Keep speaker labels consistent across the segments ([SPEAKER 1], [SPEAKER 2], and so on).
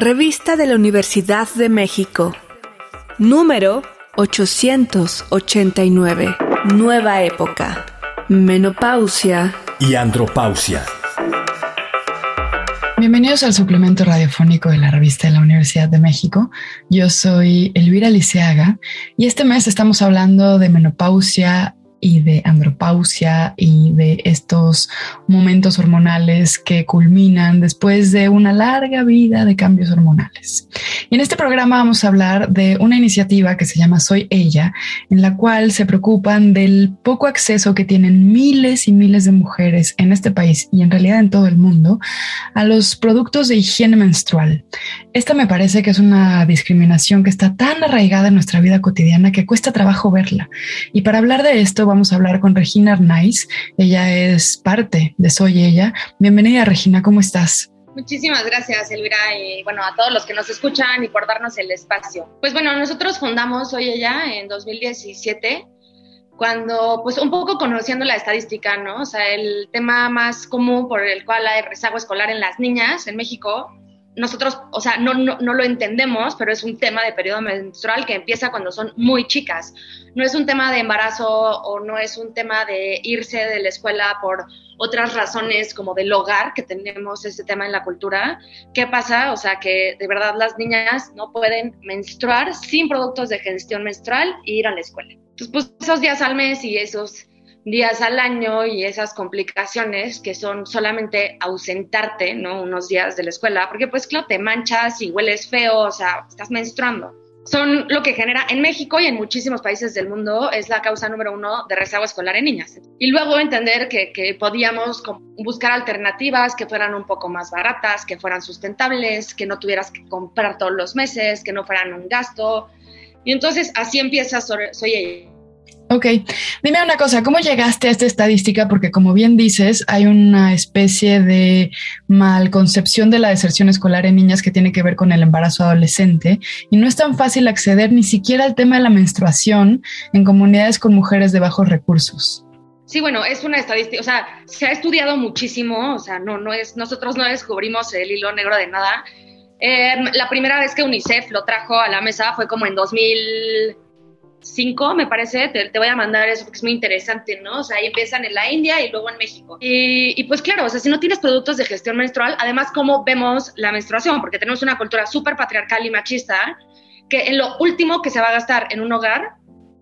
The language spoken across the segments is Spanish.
[SPEAKER 1] Revista de la Universidad de México. Número 889. Nueva época. Menopausia.
[SPEAKER 2] Y andropausia.
[SPEAKER 3] Bienvenidos al suplemento radiofónico de la revista de la Universidad de México. Yo soy Elvira Liceaga y este mes estamos hablando de menopausia y de andropausia y de estos momentos hormonales que culminan después de una larga vida de cambios hormonales. Y en este programa vamos a hablar de una iniciativa que se llama Soy ella, en la cual se preocupan del poco acceso que tienen miles y miles de mujeres en este país y en realidad en todo el mundo a los productos de higiene menstrual. Esta me parece que es una discriminación que está tan arraigada en nuestra vida cotidiana que cuesta trabajo verla. Y para hablar de esto vamos a hablar con Regina Arnaiz. Ella es parte de Soy Ella. Bienvenida Regina, ¿cómo estás?
[SPEAKER 4] Muchísimas gracias, Elvira, y bueno, a todos los que nos escuchan y por darnos el espacio. Pues bueno, nosotros fundamos Soy Ella en 2017 cuando, pues un poco conociendo la estadística, ¿no? O sea, el tema más común por el cual hay rezago escolar en las niñas en México nosotros, o sea, no, no, no, lo entendemos, pero es un tema de periodo menstrual que empieza cuando son muy chicas. No es un tema de embarazo o no es un tema de irse de la escuela por otras razones como del hogar, que tenemos ese tema en la cultura. ¿Qué pasa? O sea, que de verdad las niñas no pueden menstruar sin productos de gestión menstrual e ir a la escuela. Entonces, pues esos días al mes y esos días al año y esas complicaciones que son solamente ausentarte, ¿no? Unos días de la escuela, porque pues claro, te manchas y hueles feo, o sea, estás menstruando. Son lo que genera en México y en muchísimos países del mundo es la causa número uno de rezago escolar en niñas. Y luego entender que, que podíamos buscar alternativas que fueran un poco más baratas, que fueran sustentables, que no tuvieras que comprar todos los meses, que no fueran un gasto. Y entonces así empieza Soy ella
[SPEAKER 3] Ok, dime una cosa, ¿cómo llegaste a esta estadística? Porque como bien dices, hay una especie de malconcepción de la deserción escolar en niñas que tiene que ver con el embarazo adolescente y no es tan fácil acceder ni siquiera al tema de la menstruación en comunidades con mujeres de bajos recursos.
[SPEAKER 4] Sí, bueno, es una estadística, o sea, se ha estudiado muchísimo, o sea, no, no es, nosotros no descubrimos el hilo negro de nada. Em, la primera vez que UNICEF lo trajo a la mesa fue como en 2000 cinco, me parece, te, voy a mandar eso porque es muy interesante, ¿no? O sea, ahí empiezan en la India y luego en México. Y, pues claro, o sea, si no tienes productos de gestión menstrual, además, ¿cómo vemos la menstruación? Porque tenemos una cultura súper patriarcal y machista, que en lo último que se va a gastar en un hogar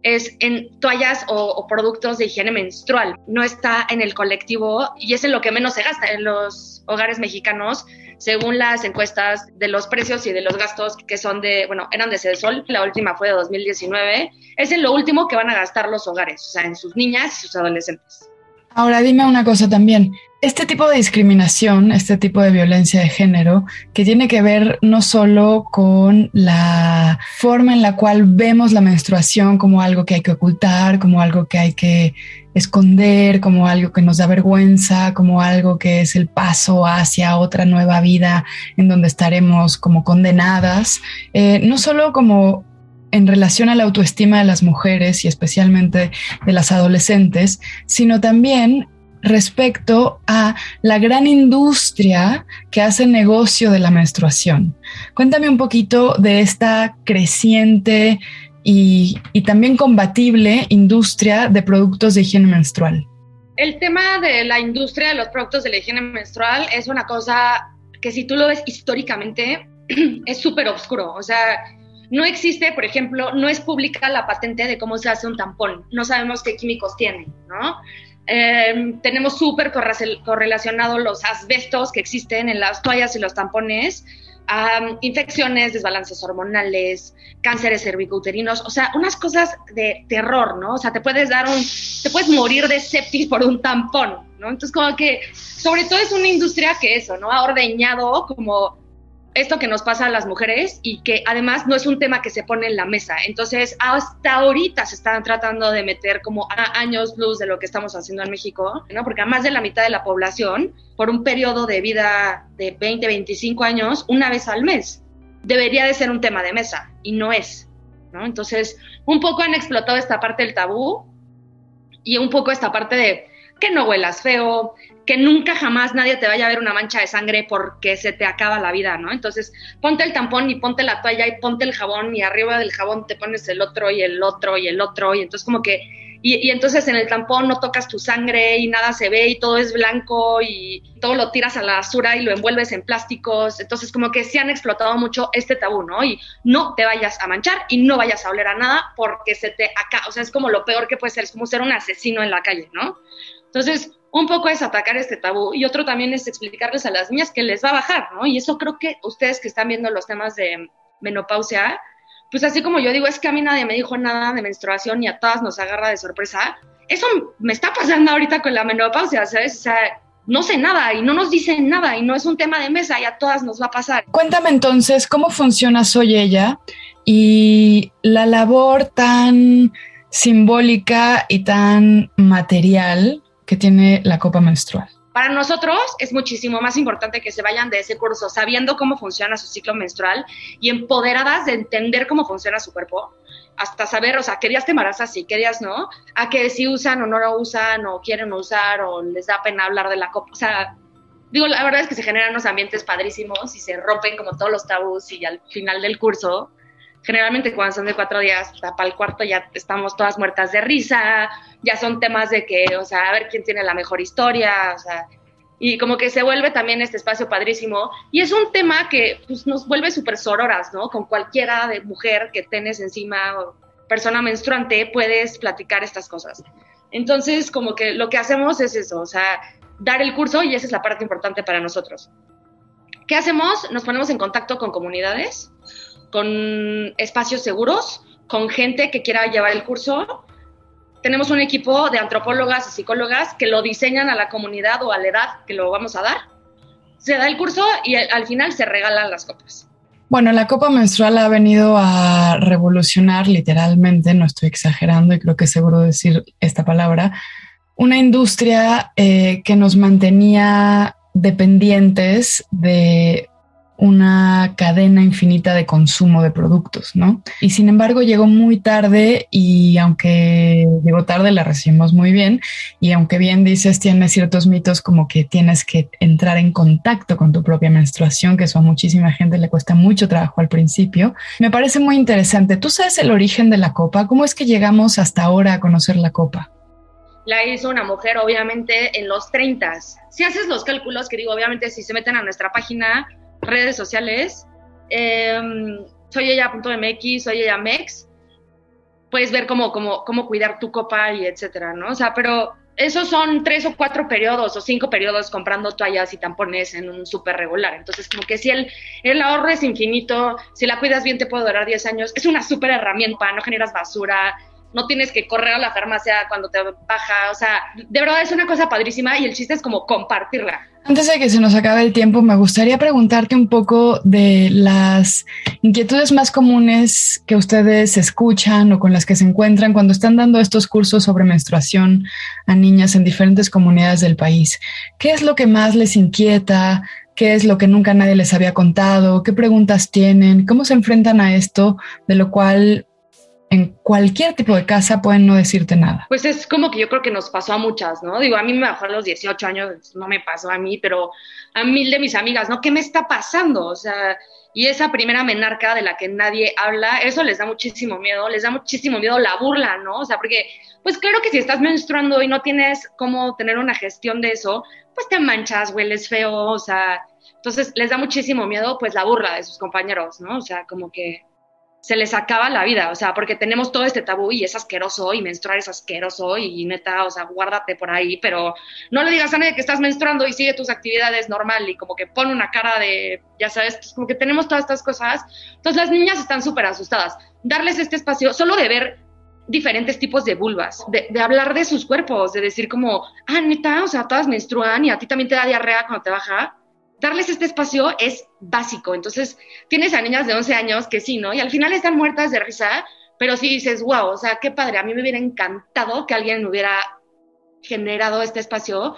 [SPEAKER 4] es en toallas o, productos de higiene menstrual. No está en el colectivo y es en lo que menos se gasta en los hogares mexicanos según las encuestas de los precios y de los gastos que son de, bueno, eran de Cedesol, la última fue de 2019, es en lo último que van a gastar los hogares, o sea, en sus niñas y sus adolescentes.
[SPEAKER 3] Ahora dime una cosa también. Este tipo de discriminación, este tipo de violencia de género, que tiene que ver no solo con la forma en la cual vemos la menstruación como algo que hay que ocultar, como algo que hay que esconder, como algo que nos da vergüenza, como algo que es el paso hacia otra nueva vida en donde estaremos como condenadas, eh, no solo como en relación a la autoestima de las mujeres y especialmente de las adolescentes, sino también respecto a la gran industria que hace negocio de la menstruación. Cuéntame un poquito de esta creciente y, también combatible industria de productos de higiene menstrual.
[SPEAKER 4] El tema de la industria de los productos de la higiene menstrual es una cosa que si tú lo ves históricamente es súper oscuro. O sea, no existe, por ejemplo, no es pública la patente de cómo se hace un tampón. No sabemos qué químicos tiene, ¿no? Em, tenemos súper correlacionados los asbestos que existen en las toallas y los tampones, infecciones, desbalances hormonales, cánceres cervicouterinos, o sea, unas cosas de terror, ¿no? O sea, te puedes dar un, te puedes morir de septis por un tampón, ¿no? Entonces, como que, sobre todo es una industria que eso, ¿no? Ha ordeñado como esto que nos pasa a las mujeres y que además no es un tema que se pone en la mesa. Entonces, hasta ahorita se están tratando de meter como años luz de lo que estamos haciendo en México, ¿no? Porque a más de la mitad de la población, por un periodo de vida de 20, 25 años, una vez al mes, debería de ser un tema de mesa y no es, ¿no? Entonces, un poco han explotado esta parte del tabú y un poco esta parte de que no huelas feo, que nunca jamás nadie te vaya a ver una mancha de sangre porque se te acaba la vida, ¿no? Entonces, ponte el tampón y ponte la toalla y ponte el jabón y arriba del jabón te pones el otro y el otro y el otro y entonces como que y, entonces en el tampón no tocas tu sangre y nada se ve y todo es blanco y todo lo tiras a la basura y lo envuelves en plásticos. Entonces como que se han explotado mucho este tabú, ¿no? Y no te vayas a manchar y no vayas a oler a nada porque se te acá, o sea, es como lo peor que puede ser, es como ser un asesino en la calle, ¿no? Entonces, un poco es atacar este tabú y otro también es explicarles a las niñas que les va a bajar, ¿no? Y eso creo que ustedes que están viendo los temas de menopausia, pues así como yo digo, es que a mí nadie me dijo nada de menstruación y a todas nos agarra de sorpresa. Eso me está pasando ahorita con la menopausia, ¿sabes? O sea, no sé nada y no nos dicen nada y no es un tema de mesa y a todas nos va a pasar.
[SPEAKER 3] Cuéntame entonces cómo funciona Soy ella y la labor tan simbólica y tan material que tiene la copa menstrual.
[SPEAKER 4] Para nosotros es muchísimo más importante que se vayan de ese curso sabiendo cómo funciona su ciclo menstrual y empoderadas de entender cómo funciona su cuerpo, hasta saber, o sea, qué días te embarazas y qué días no, a que si usan o no lo usan o quieren usar o les da pena hablar de la copa. O sea, digo, la verdad es que se generan unos ambientes padrísimos y se rompen como todos los tabús y al final del curso generalmente cuando son de cuatro días, para el cuarto ya estamos todas muertas de risa, ya son temas de que, o sea, a ver quién tiene la mejor historia, o sea, y como que se vuelve también este espacio padrísimo. Y es un tema que pues, nos vuelve súper sororas, ¿no? Con cualquiera de mujer que tenés encima o persona menstruante puedes platicar estas cosas. Entonces, como que lo que hacemos es eso, o sea, dar el curso y esa es la parte importante para nosotros. ¿Qué hacemos? Nos ponemos en contacto con comunidades con espacios seguros, con gente que quiera llevar el curso. Tenemos un equipo de antropólogas y psicólogas que lo diseñan a la comunidad o a la edad que lo vamos a dar. Se da el curso y al final se regalan las copas.
[SPEAKER 3] Bueno, la copa menstrual ha venido a revolucionar literalmente, no estoy exagerando y creo que es seguro decir esta palabra, una industria eh, que nos mantenía dependientes de una cadena infinita de consumo de productos, ¿no? Y sin embargo llegó muy tarde y aunque llegó tarde la recibimos muy bien y aunque bien dices tiene ciertos mitos como que tienes que entrar en contacto con tu propia menstruación, que eso a muchísima gente le cuesta mucho trabajo al principio, me parece muy interesante. ¿Tú sabes el origen de la copa? ¿Cómo es que llegamos hasta ahora a conocer la copa?
[SPEAKER 4] la hizo una mujer, obviamente, en los 30. Si haces los cálculos, que digo, obviamente, si se meten a nuestra página, redes sociales. Eh, soy ella.mx, soy ella mex. Puedes ver cómo, cómo, cómo cuidar tu copa y etcétera, ¿no? O sea, pero esos son tres o cuatro periodos o cinco periodos comprando toallas y tampones en un súper regular. Entonces, como que si el, el ahorro es infinito, si la cuidas bien te puede durar 10 años, es una súper herramienta, no generas basura, no tienes que correr a la farmacia cuando te baja, o sea, de verdad es una cosa padrísima y el chiste es como compartirla.
[SPEAKER 3] Antes de que se nos acabe el tiempo, me gustaría preguntarte un poco de las inquietudes más comunes que ustedes escuchan o con las que se encuentran cuando están dando estos cursos sobre menstruación a niñas en diferentes comunidades del país. ¿Qué es lo que más les inquieta? ¿Qué es lo que nunca nadie les había contado? ¿Qué preguntas tienen? ¿Cómo se enfrentan a esto? De lo cual en cualquier tipo de casa pueden no decirte nada.
[SPEAKER 4] Pues es como que yo creo que nos pasó a muchas, ¿no? Digo, a mí me bajó a los 18 años, no me pasó a mí, pero a mil de mis amigas, ¿no? ¿Qué me está pasando? O sea, y esa primera menarca de la que nadie habla, eso les da muchísimo miedo, les da muchísimo miedo la burla, ¿no? O sea, porque, pues claro que si estás menstruando y no tienes cómo tener una gestión de eso, pues te manchas, hueles feo, o sea, entonces les da muchísimo miedo, pues la burla de sus compañeros, ¿no? O sea, como que se les acaba la vida, o sea, porque tenemos todo este tabú y es asqueroso y menstruar es asqueroso y neta, o sea, guárdate por ahí, pero no le digas a nadie que estás menstruando y sigue tus actividades normal y como que pone una cara de, ya sabes, pues como que tenemos todas estas cosas. Entonces las niñas están súper asustadas. Darles este espacio solo de ver diferentes tipos de vulvas, de, de, hablar de sus cuerpos, de decir como, ah, neta, o sea, todas menstruan y a ti también te da diarrea cuando te baja darles este espacio es básico. Entonces, tienes a niñas de 11 años que sí, ¿no? Y al final están muertas de risa, pero sí dices, wow, o sea, qué padre, a mí me hubiera encantado que alguien hubiera generado este espacio.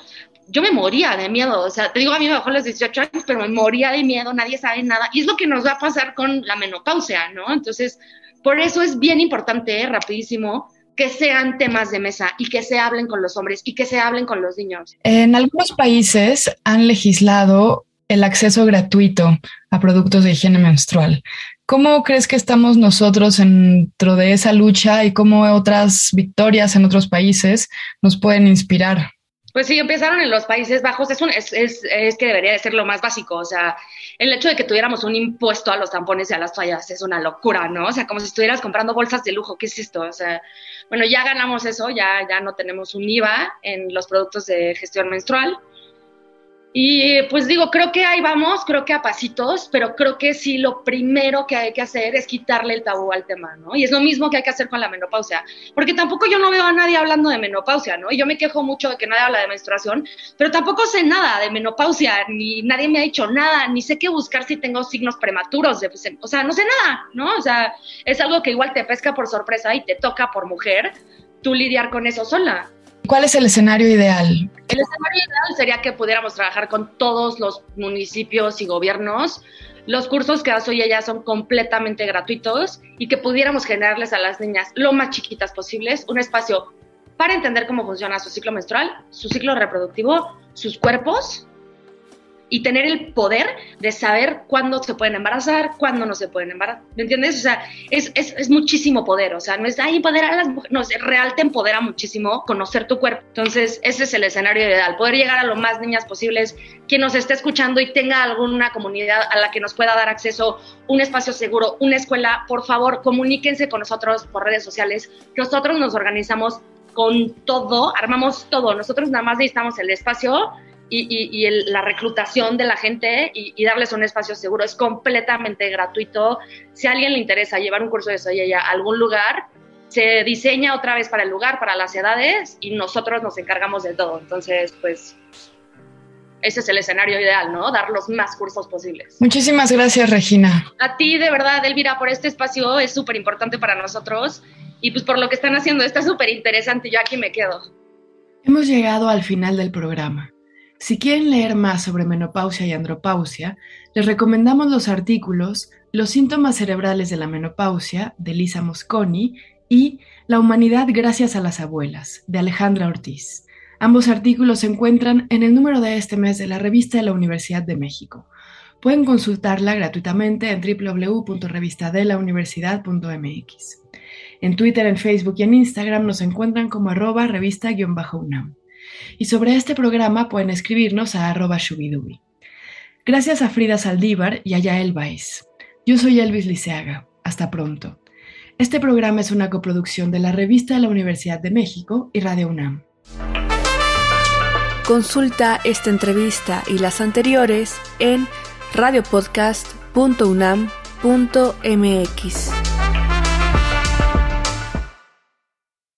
[SPEAKER 4] Yo me moría de miedo, o sea, te digo, a mí me bajó los 18 años, pero me moría de miedo, nadie sabe nada. Y es lo que nos va a pasar con la menopausia, ¿no? Entonces, por eso es bien importante, rapidísimo, que sean temas de mesa y que se hablen con los hombres y que se hablen con los niños.
[SPEAKER 3] En algunos países han legislado el acceso gratuito a productos de higiene menstrual. ¿Cómo crees que estamos nosotros dentro de esa lucha y cómo otras victorias en otros países nos pueden inspirar?
[SPEAKER 4] Pues sí, empezaron en los Países Bajos, es, un, es, es, que debería de ser lo más básico, o sea, el hecho de que tuviéramos un impuesto a los tampones y a las toallas es una locura, ¿no? O sea, como si estuvieras comprando bolsas de lujo, ¿qué es esto? O sea, bueno, ya ganamos eso, ya, ya no tenemos un IVA en los productos de gestión menstrual, y pues digo, creo que ahí vamos, creo que a pasitos, pero creo que sí lo primero que hay que hacer es quitarle el tabú al tema, ¿no? Y es lo mismo que hay que hacer con la menopausia, porque tampoco yo no veo a nadie hablando de menopausia, ¿no? Y yo me quejo mucho de que nadie habla de menstruación, pero tampoco sé nada de menopausia, ni nadie me ha dicho nada, ni sé qué buscar si tengo signos prematuros, de, o sea, no sé nada, ¿no? O sea, es algo que igual te pesca por sorpresa y te toca por mujer, tú lidiar con eso sola.
[SPEAKER 3] ¿Cuál es el escenario ideal?
[SPEAKER 4] El escenario ideal sería que pudiéramos trabajar con todos los municipios y gobiernos. Los cursos que hace ella son completamente gratuitos y que pudiéramos generarles a las niñas lo más chiquitas posibles un espacio para entender cómo funciona su ciclo menstrual, su ciclo reproductivo, sus cuerpos y tener el poder de saber cuándo se pueden embarazar, cuándo no se pueden embarazar. ¿Me entiendes? O sea, es, es, es muchísimo poder. O sea, no es, ay, empoderar a las mujeres. No, es real te empodera muchísimo conocer tu cuerpo. Entonces, ese es el escenario ideal. Poder llegar a lo más niñas posibles, quien nos esté escuchando y tenga alguna comunidad a la que nos pueda dar acceso, un espacio seguro, una escuela, por favor, comuníquense con nosotros por redes sociales. Nosotros nos organizamos con todo, armamos todo. Nosotros nada más necesitamos el espacio y, la reclutación de la gente y, darles un espacio seguro es completamente gratuito. Si a alguien le interesa llevar un curso de Soyeya a algún lugar, se diseña otra vez para el lugar, para las edades y nosotros nos encargamos de todo. Entonces, pues ese es el escenario ideal, ¿no? Dar los más cursos posibles.
[SPEAKER 3] Muchísimas gracias, Regina.
[SPEAKER 4] A ti, de verdad, Elvira, por este espacio es súper importante para nosotros y pues por lo que están haciendo, está súper interesante. Yo aquí me quedo.
[SPEAKER 3] Hemos llegado al final del programa. Si quieren leer más sobre menopausia y andropausia, les recomendamos los artículos Los síntomas cerebrales de la menopausia de Lisa Mosconi y La humanidad gracias a las abuelas de Alejandra Ortiz. Ambos artículos se encuentran en el número de este mes de la revista de la Universidad de México. Pueden consultarla gratuitamente en www.revistadelauniversidad.mx. En Twitter, en Facebook y en Instagram nos encuentran como arroba revista-unam. Y sobre este programa pueden escribirnos a shubidubi. Gracias a Frida Saldívar y a Yael Baez. Yo soy Elvis Liceaga. Hasta pronto. Este programa es una coproducción de la Revista de la Universidad de México y Radio UNAM.
[SPEAKER 1] Consulta esta entrevista y las anteriores en radiopodcast.unam.mx.